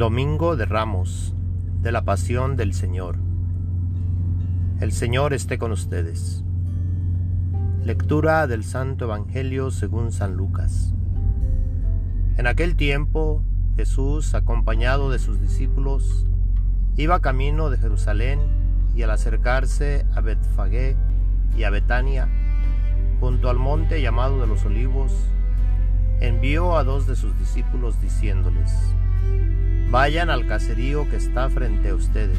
Domingo de Ramos, de la Pasión del Señor. El Señor esté con ustedes. Lectura del Santo Evangelio según San Lucas. En aquel tiempo, Jesús, acompañado de sus discípulos, iba camino de Jerusalén y al acercarse a Betfagé y a Betania, junto al monte llamado de los olivos, envió a dos de sus discípulos diciéndoles, Vayan al caserío que está frente a ustedes.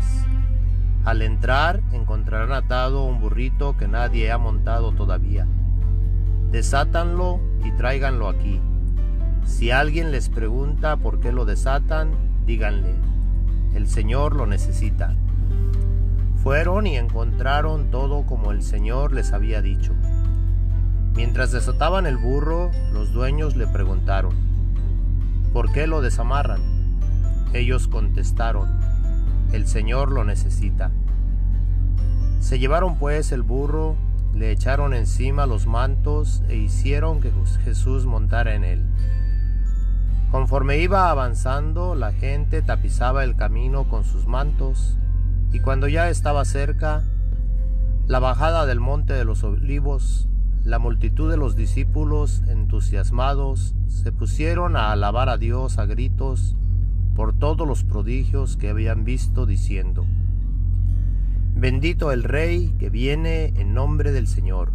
Al entrar encontrarán atado un burrito que nadie ha montado todavía. Desátanlo y tráiganlo aquí. Si alguien les pregunta por qué lo desatan, díganle, el Señor lo necesita. Fueron y encontraron todo como el Señor les había dicho. Mientras desataban el burro, los dueños le preguntaron, ¿por qué lo desamarran? Ellos contestaron, el Señor lo necesita. Se llevaron pues el burro, le echaron encima los mantos e hicieron que Jesús montara en él. Conforme iba avanzando, la gente tapizaba el camino con sus mantos, y cuando ya estaba cerca, la bajada del monte de los olivos, la multitud de los discípulos entusiasmados se pusieron a alabar a Dios a gritos por todos los prodigios que habían visto, diciendo, Bendito el Rey que viene en nombre del Señor,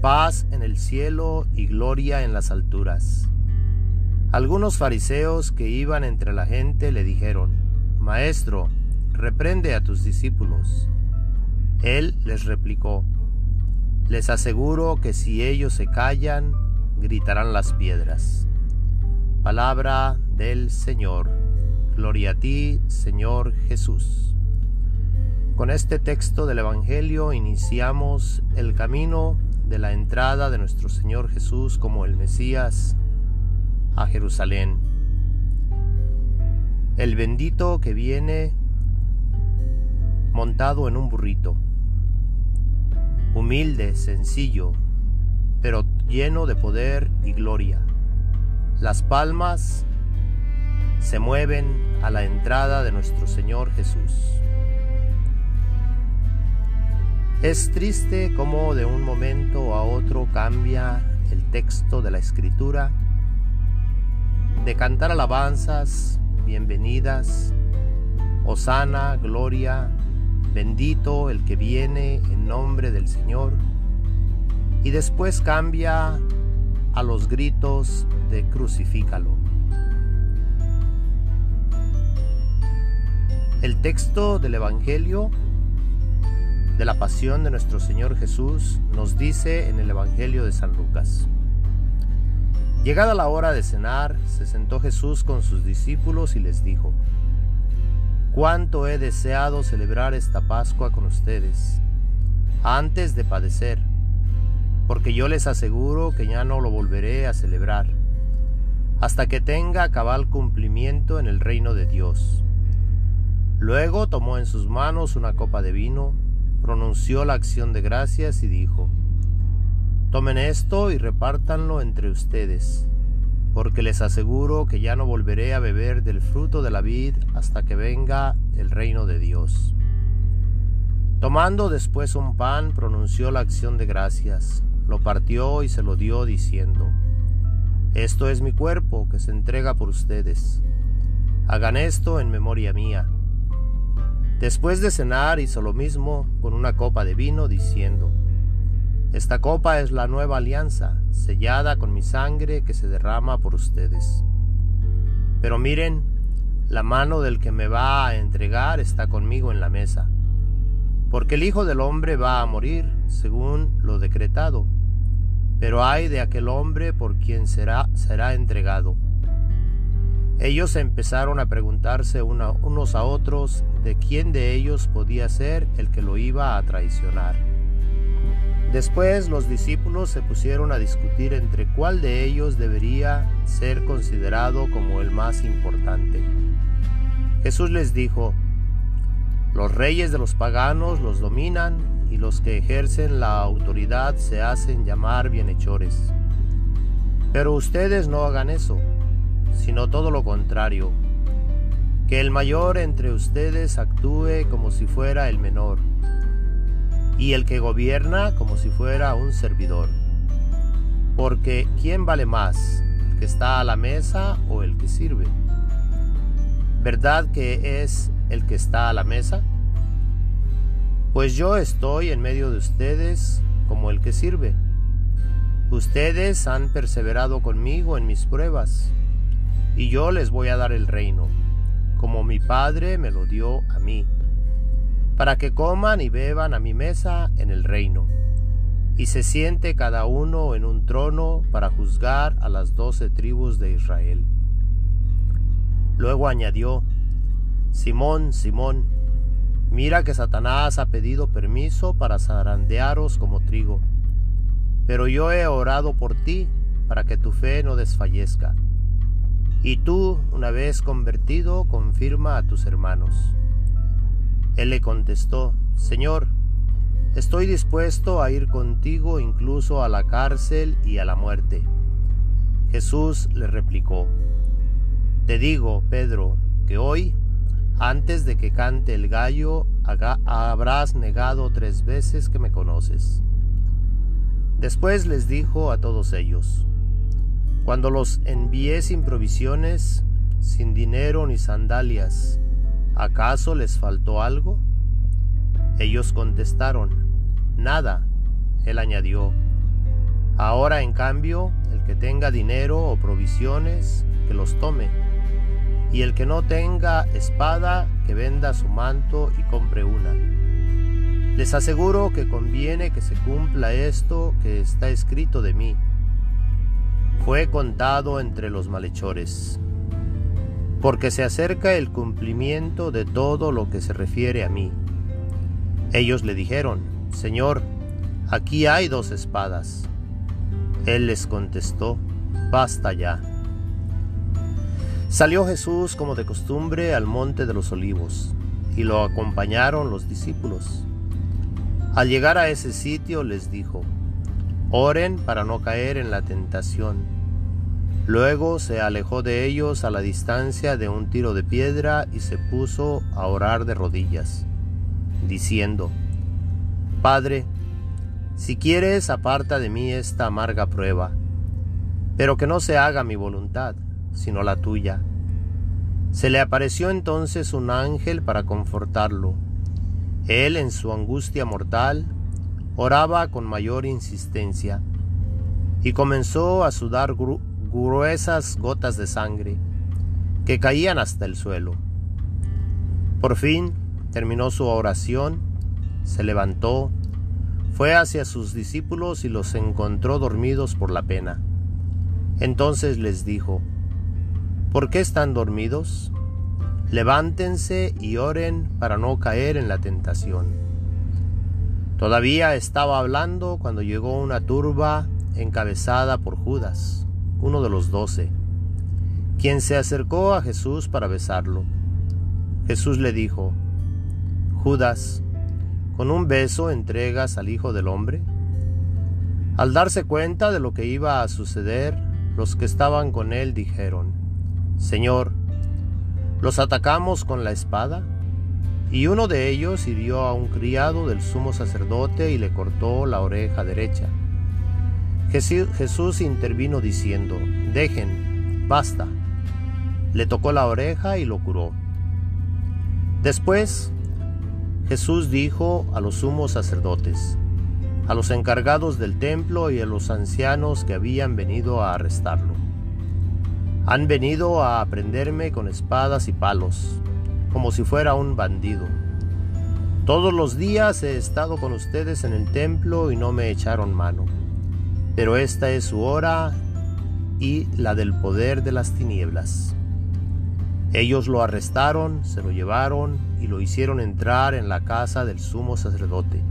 paz en el cielo y gloria en las alturas. Algunos fariseos que iban entre la gente le dijeron, Maestro, reprende a tus discípulos. Él les replicó, Les aseguro que si ellos se callan, gritarán las piedras. Palabra del Señor. Gloria a ti, Señor Jesús. Con este texto del Evangelio iniciamos el camino de la entrada de nuestro Señor Jesús como el Mesías a Jerusalén. El bendito que viene montado en un burrito, humilde, sencillo, pero lleno de poder y gloria las palmas se mueven a la entrada de nuestro Señor Jesús. Es triste cómo de un momento a otro cambia el texto de la escritura, de cantar alabanzas, bienvenidas, Osana, gloria, bendito el que viene en nombre del Señor, y después cambia a los gritos de crucifícalo. El texto del Evangelio de la pasión de nuestro Señor Jesús nos dice en el Evangelio de San Lucas. Llegada la hora de cenar, se sentó Jesús con sus discípulos y les dijo, Cuánto he deseado celebrar esta Pascua con ustedes, antes de padecer porque yo les aseguro que ya no lo volveré a celebrar, hasta que tenga cabal cumplimiento en el reino de Dios. Luego tomó en sus manos una copa de vino, pronunció la acción de gracias y dijo, Tomen esto y repártanlo entre ustedes, porque les aseguro que ya no volveré a beber del fruto de la vid hasta que venga el reino de Dios. Tomando después un pan, pronunció la acción de gracias, lo partió y se lo dio diciendo, Esto es mi cuerpo que se entrega por ustedes. Hagan esto en memoria mía. Después de cenar hizo lo mismo con una copa de vino diciendo, Esta copa es la nueva alianza, sellada con mi sangre que se derrama por ustedes. Pero miren, la mano del que me va a entregar está conmigo en la mesa porque el Hijo del Hombre va a morir según lo decretado, pero hay de aquel hombre por quien será, será entregado. Ellos empezaron a preguntarse unos a otros de quién de ellos podía ser el que lo iba a traicionar. Después los discípulos se pusieron a discutir entre cuál de ellos debería ser considerado como el más importante. Jesús les dijo, los reyes de los paganos los dominan y los que ejercen la autoridad se hacen llamar bienhechores. Pero ustedes no hagan eso, sino todo lo contrario. que el mayor entre ustedes actúe como si fuera el menor, y el que gobierna como si fuera un servidor. Porque ¿quién vale más, el que está a la mesa o el que sirve? ¿Verdad que es el que está a la mesa? Pues yo estoy en medio de ustedes como el que sirve. Ustedes han perseverado conmigo en mis pruebas, y yo les voy a dar el reino, como mi Padre me lo dio a mí, para que coman y beban a mi mesa en el reino, y se siente cada uno en un trono para juzgar a las doce tribus de Israel. Luego añadió, Simón, Simón, Mira que Satanás ha pedido permiso para zarandearos como trigo. Pero yo he orado por ti para que tu fe no desfallezca. Y tú, una vez convertido, confirma a tus hermanos. Él le contestó, Señor, estoy dispuesto a ir contigo incluso a la cárcel y a la muerte. Jesús le replicó, Te digo, Pedro, que hoy antes de que cante el gallo, habrás negado tres veces que me conoces. Después les dijo a todos ellos, Cuando los envié sin provisiones, sin dinero ni sandalias, ¿acaso les faltó algo? Ellos contestaron, Nada. Él añadió, Ahora en cambio, el que tenga dinero o provisiones, que los tome y el que no tenga espada, que venda su manto y compre una. Les aseguro que conviene que se cumpla esto que está escrito de mí. Fue contado entre los malhechores, porque se acerca el cumplimiento de todo lo que se refiere a mí. Ellos le dijeron, Señor, aquí hay dos espadas. Él les contestó, basta ya. Salió Jesús como de costumbre al monte de los olivos, y lo acompañaron los discípulos. Al llegar a ese sitio les dijo, Oren para no caer en la tentación. Luego se alejó de ellos a la distancia de un tiro de piedra y se puso a orar de rodillas, diciendo, Padre, si quieres aparta de mí esta amarga prueba, pero que no se haga mi voluntad, sino la tuya. Se le apareció entonces un ángel para confortarlo. Él, en su angustia mortal, oraba con mayor insistencia y comenzó a sudar gruesas gotas de sangre que caían hasta el suelo. Por fin terminó su oración, se levantó, fue hacia sus discípulos y los encontró dormidos por la pena. Entonces les dijo, ¿Por qué están dormidos? Levántense y oren para no caer en la tentación. Todavía estaba hablando cuando llegó una turba encabezada por Judas, uno de los doce, quien se acercó a Jesús para besarlo. Jesús le dijo, Judas, ¿con un beso entregas al Hijo del Hombre? Al darse cuenta de lo que iba a suceder, los que estaban con él dijeron, Señor, los atacamos con la espada. Y uno de ellos hirió a un criado del sumo sacerdote y le cortó la oreja derecha. Jesús intervino diciendo, dejen, basta. Le tocó la oreja y lo curó. Después, Jesús dijo a los sumos sacerdotes, a los encargados del templo y a los ancianos que habían venido a arrestarlo, han venido a aprenderme con espadas y palos, como si fuera un bandido. Todos los días he estado con ustedes en el templo y no me echaron mano. Pero esta es su hora y la del poder de las tinieblas. Ellos lo arrestaron, se lo llevaron y lo hicieron entrar en la casa del sumo sacerdote.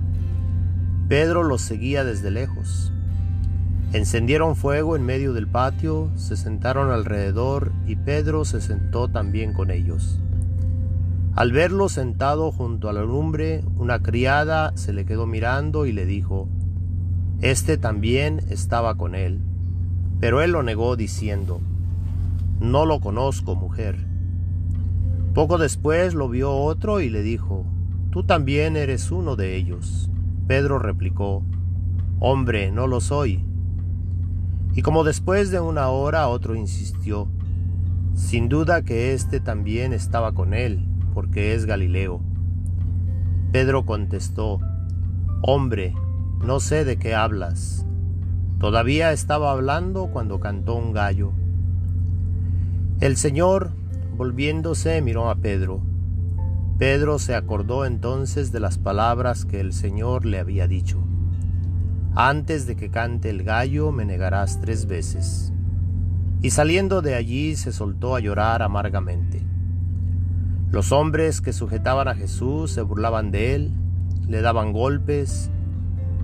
Pedro los seguía desde lejos. Encendieron fuego en medio del patio, se sentaron alrededor y Pedro se sentó también con ellos. Al verlo sentado junto a la lumbre, una criada se le quedó mirando y le dijo, Este también estaba con él. Pero él lo negó diciendo, No lo conozco, mujer. Poco después lo vio otro y le dijo, Tú también eres uno de ellos. Pedro replicó, Hombre, no lo soy. Y como después de una hora otro insistió, Sin duda que éste también estaba con él, porque es Galileo. Pedro contestó, Hombre, no sé de qué hablas. Todavía estaba hablando cuando cantó un gallo. El Señor, volviéndose, miró a Pedro. Pedro se acordó entonces de las palabras que el Señor le había dicho. Antes de que cante el gallo me negarás tres veces. Y saliendo de allí se soltó a llorar amargamente. Los hombres que sujetaban a Jesús se burlaban de él, le daban golpes,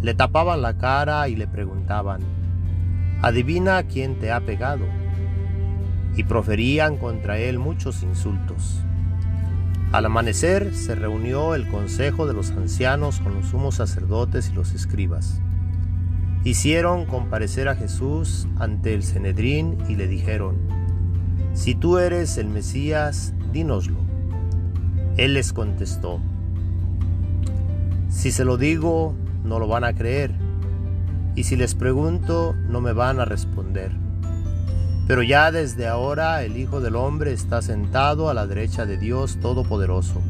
le tapaban la cara y le preguntaban, Adivina quién te ha pegado y proferían contra él muchos insultos. Al amanecer se reunió el consejo de los ancianos con los sumos sacerdotes y los escribas. Hicieron comparecer a Jesús ante el Cenedrín y le dijeron, Si tú eres el Mesías, dínoslo. Él les contestó, Si se lo digo, no lo van a creer, y si les pregunto, no me van a responder. Pero ya desde ahora el Hijo del Hombre está sentado a la derecha de Dios Todopoderoso.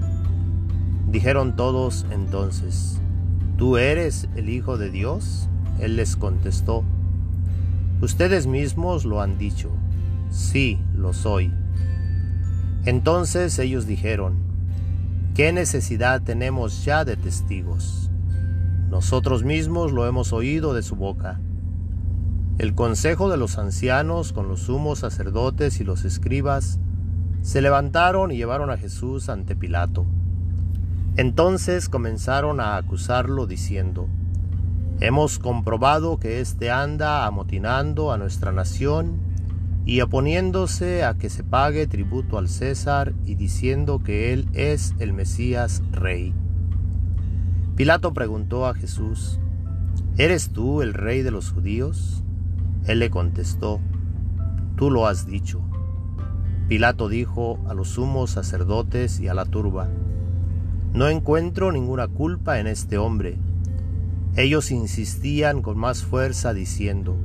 Dijeron todos entonces, ¿tú eres el Hijo de Dios? Él les contestó, Ustedes mismos lo han dicho, sí, lo soy. Entonces ellos dijeron, ¿qué necesidad tenemos ya de testigos? Nosotros mismos lo hemos oído de su boca. El consejo de los ancianos con los sumos sacerdotes y los escribas se levantaron y llevaron a Jesús ante Pilato. Entonces comenzaron a acusarlo diciendo, Hemos comprobado que éste anda amotinando a nuestra nación y oponiéndose a que se pague tributo al César y diciendo que él es el Mesías rey. Pilato preguntó a Jesús, ¿Eres tú el rey de los judíos? Él le contestó, Tú lo has dicho. Pilato dijo a los sumos sacerdotes y a la turba, No encuentro ninguna culpa en este hombre. Ellos insistían con más fuerza diciendo,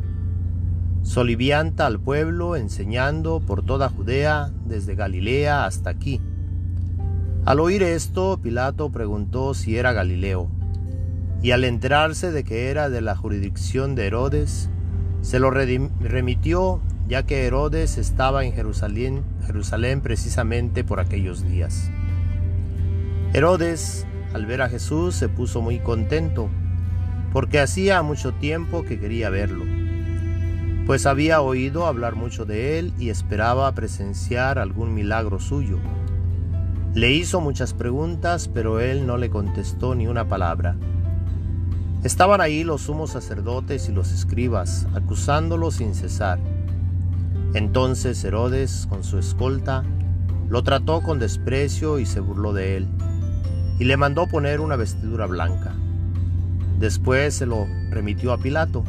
Solivianta al pueblo enseñando por toda Judea, desde Galilea hasta aquí. Al oír esto, Pilato preguntó si era Galileo, y al enterarse de que era de la jurisdicción de Herodes, se lo remitió ya que Herodes estaba en Jerusalén, Jerusalén precisamente por aquellos días. Herodes, al ver a Jesús, se puso muy contento, porque hacía mucho tiempo que quería verlo, pues había oído hablar mucho de él y esperaba presenciar algún milagro suyo. Le hizo muchas preguntas, pero él no le contestó ni una palabra. Estaban ahí los sumos sacerdotes y los escribas, acusándolo sin cesar. Entonces Herodes, con su escolta, lo trató con desprecio y se burló de él, y le mandó poner una vestidura blanca. Después se lo remitió a Pilato.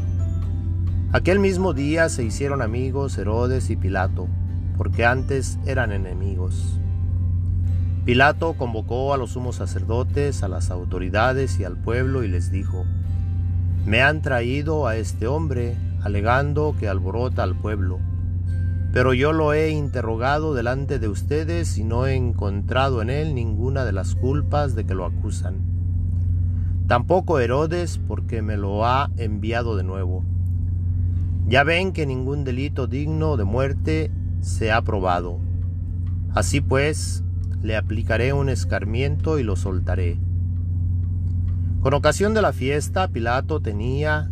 Aquel mismo día se hicieron amigos Herodes y Pilato, porque antes eran enemigos. Pilato convocó a los sumos sacerdotes, a las autoridades y al pueblo y les dijo, me han traído a este hombre, alegando que alborota al pueblo. Pero yo lo he interrogado delante de ustedes y no he encontrado en él ninguna de las culpas de que lo acusan. Tampoco Herodes, porque me lo ha enviado de nuevo. Ya ven que ningún delito digno de muerte se ha probado. Así pues, le aplicaré un escarmiento y lo soltaré. Con ocasión de la fiesta, Pilato tenía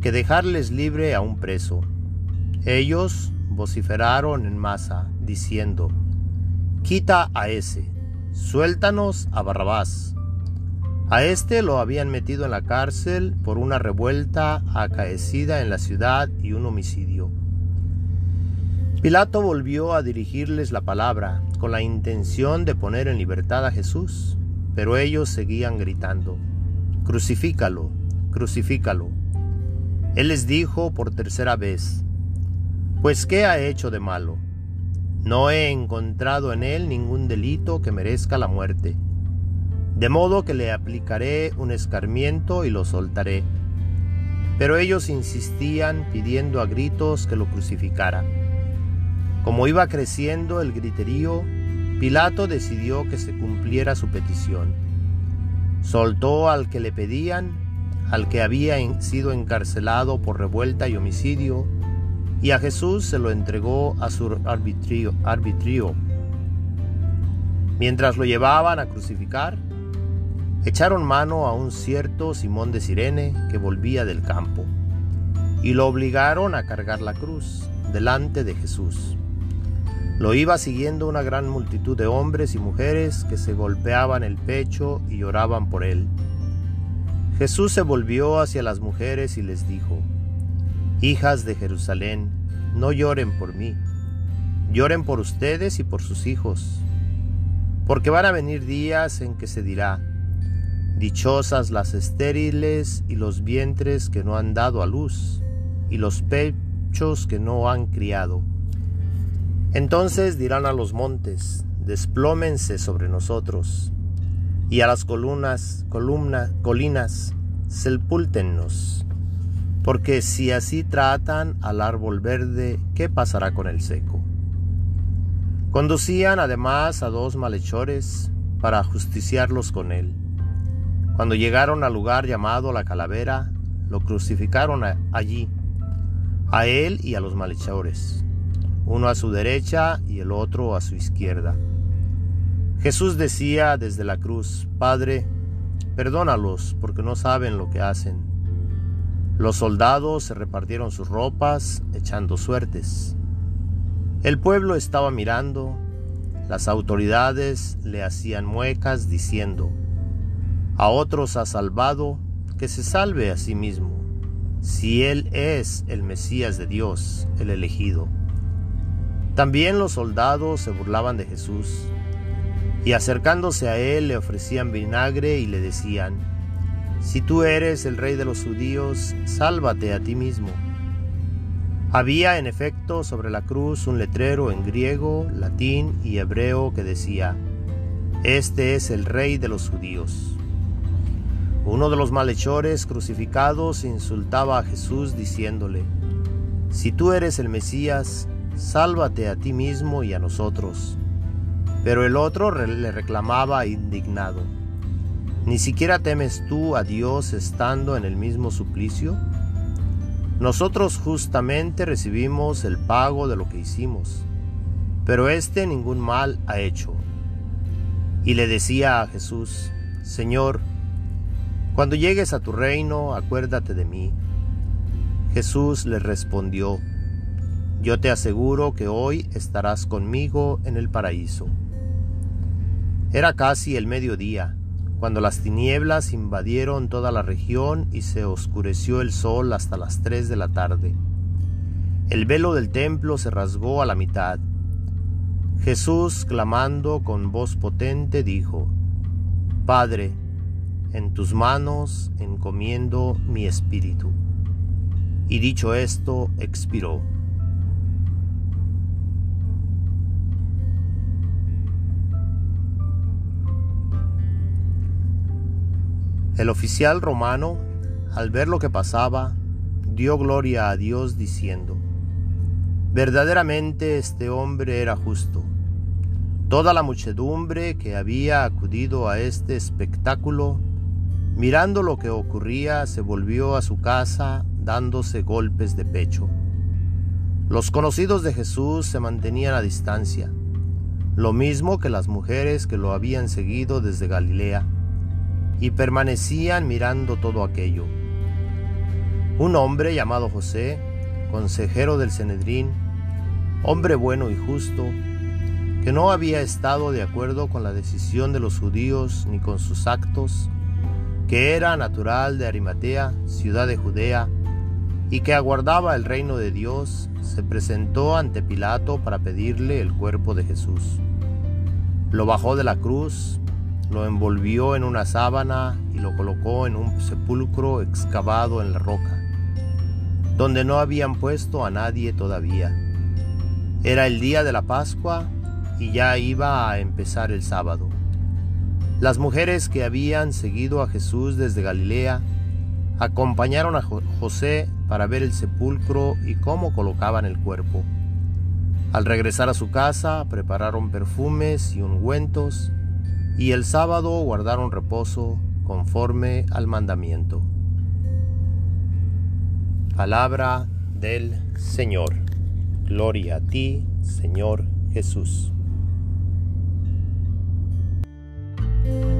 que dejarles libre a un preso. Ellos vociferaron en masa, diciendo, Quita a ese, suéltanos a Barrabás. A este lo habían metido en la cárcel por una revuelta acaecida en la ciudad y un homicidio. Pilato volvió a dirigirles la palabra con la intención de poner en libertad a Jesús, pero ellos seguían gritando, Crucifícalo, crucifícalo. Él les dijo por tercera vez, Pues ¿qué ha hecho de malo? No he encontrado en él ningún delito que merezca la muerte. De modo que le aplicaré un escarmiento y lo soltaré. Pero ellos insistían pidiendo a gritos que lo crucificara. Como iba creciendo el griterío, Pilato decidió que se cumpliera su petición. Soltó al que le pedían, al que había sido encarcelado por revuelta y homicidio, y a Jesús se lo entregó a su arbitrio. Mientras lo llevaban a crucificar, echaron mano a un cierto Simón de Sirene que volvía del campo, y lo obligaron a cargar la cruz delante de Jesús. Lo iba siguiendo una gran multitud de hombres y mujeres que se golpeaban el pecho y lloraban por él. Jesús se volvió hacia las mujeres y les dijo, Hijas de Jerusalén, no lloren por mí, lloren por ustedes y por sus hijos, porque van a venir días en que se dirá, Dichosas las estériles y los vientres que no han dado a luz, y los pechos que no han criado. Entonces dirán a los montes, desplómense sobre nosotros, y a las columnas, columna, colinas, sepúltennos. Porque si así tratan al árbol verde, ¿qué pasará con el seco? Conducían además a dos malhechores para justiciarlos con él. Cuando llegaron al lugar llamado la calavera, lo crucificaron allí, a él y a los malhechores, uno a su derecha y el otro a su izquierda. Jesús decía desde la cruz, Padre, perdónalos porque no saben lo que hacen. Los soldados se repartieron sus ropas echando suertes. El pueblo estaba mirando, las autoridades le hacían muecas diciendo, a otros ha salvado, que se salve a sí mismo, si él es el Mesías de Dios, el elegido. También los soldados se burlaban de Jesús, y acercándose a él le ofrecían vinagre y le decían, Si tú eres el rey de los judíos, sálvate a ti mismo. Había en efecto sobre la cruz un letrero en griego, latín y hebreo que decía, Este es el rey de los judíos. Uno de los malhechores crucificados insultaba a Jesús diciéndole, Si tú eres el Mesías, sálvate a ti mismo y a nosotros. Pero el otro le reclamaba indignado, ¿ni siquiera temes tú a Dios estando en el mismo suplicio? Nosotros justamente recibimos el pago de lo que hicimos, pero éste ningún mal ha hecho. Y le decía a Jesús, Señor, cuando llegues a tu reino, acuérdate de mí. Jesús le respondió, Yo te aseguro que hoy estarás conmigo en el paraíso. Era casi el mediodía, cuando las tinieblas invadieron toda la región y se oscureció el sol hasta las tres de la tarde. El velo del templo se rasgó a la mitad. Jesús, clamando con voz potente, dijo, Padre, en tus manos encomiendo mi espíritu. Y dicho esto, expiró. El oficial romano, al ver lo que pasaba, dio gloria a Dios diciendo, verdaderamente este hombre era justo. Toda la muchedumbre que había acudido a este espectáculo, mirando lo que ocurría, se volvió a su casa dándose golpes de pecho. Los conocidos de Jesús se mantenían a distancia, lo mismo que las mujeres que lo habían seguido desde Galilea y permanecían mirando todo aquello. Un hombre llamado José, consejero del Cenedrín, hombre bueno y justo, que no había estado de acuerdo con la decisión de los judíos ni con sus actos, que era natural de Arimatea, ciudad de Judea, y que aguardaba el reino de Dios, se presentó ante Pilato para pedirle el cuerpo de Jesús. Lo bajó de la cruz, lo envolvió en una sábana y lo colocó en un sepulcro excavado en la roca, donde no habían puesto a nadie todavía. Era el día de la Pascua y ya iba a empezar el sábado. Las mujeres que habían seguido a Jesús desde Galilea acompañaron a José para ver el sepulcro y cómo colocaban el cuerpo. Al regresar a su casa, prepararon perfumes y ungüentos, y el sábado guardaron reposo conforme al mandamiento. Palabra del Señor. Gloria a ti, Señor Jesús. thank you